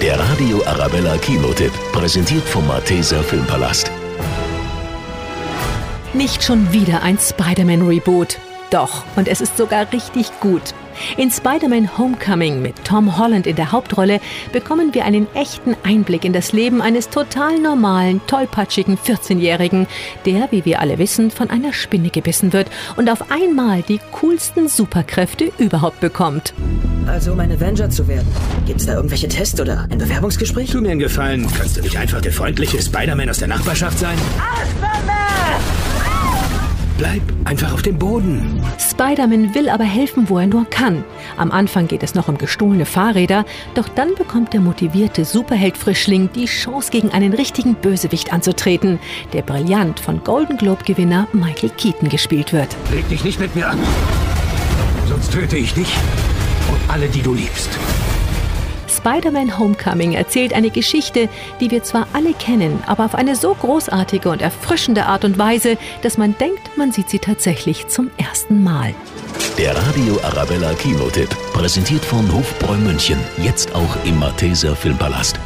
Der Radio Arabella Kinotipp, präsentiert vom Malteser Filmpalast. Nicht schon wieder ein Spider-Man-Reboot. Doch, und es ist sogar richtig gut. In Spider-Man Homecoming mit Tom Holland in der Hauptrolle bekommen wir einen echten Einblick in das Leben eines total normalen, tollpatschigen 14-Jährigen, der, wie wir alle wissen, von einer Spinne gebissen wird und auf einmal die coolsten Superkräfte überhaupt bekommt. Also, um ein Avenger zu werden, gibt's da irgendwelche Tests oder ein Bewerbungsgespräch? Tu mir einen Gefallen, kannst du nicht einfach der freundliche Spider-Man aus der Nachbarschaft sein? Bleib einfach auf dem Boden. Spider-Man will aber helfen, wo er nur kann. Am Anfang geht es noch um gestohlene Fahrräder, doch dann bekommt der motivierte Superheld-Frischling die Chance, gegen einen richtigen Bösewicht anzutreten, der brillant von Golden Globe-Gewinner Michael Keaton gespielt wird. Leg dich nicht mit mir an. Sonst töte ich dich und alle, die du liebst. Spider-Man Homecoming erzählt eine Geschichte, die wir zwar alle kennen, aber auf eine so großartige und erfrischende Art und Weise, dass man denkt, man sieht sie tatsächlich zum ersten Mal. Der Radio Arabella Kinotipp, präsentiert von Hofbräu München, jetzt auch im Malteser Filmpalast.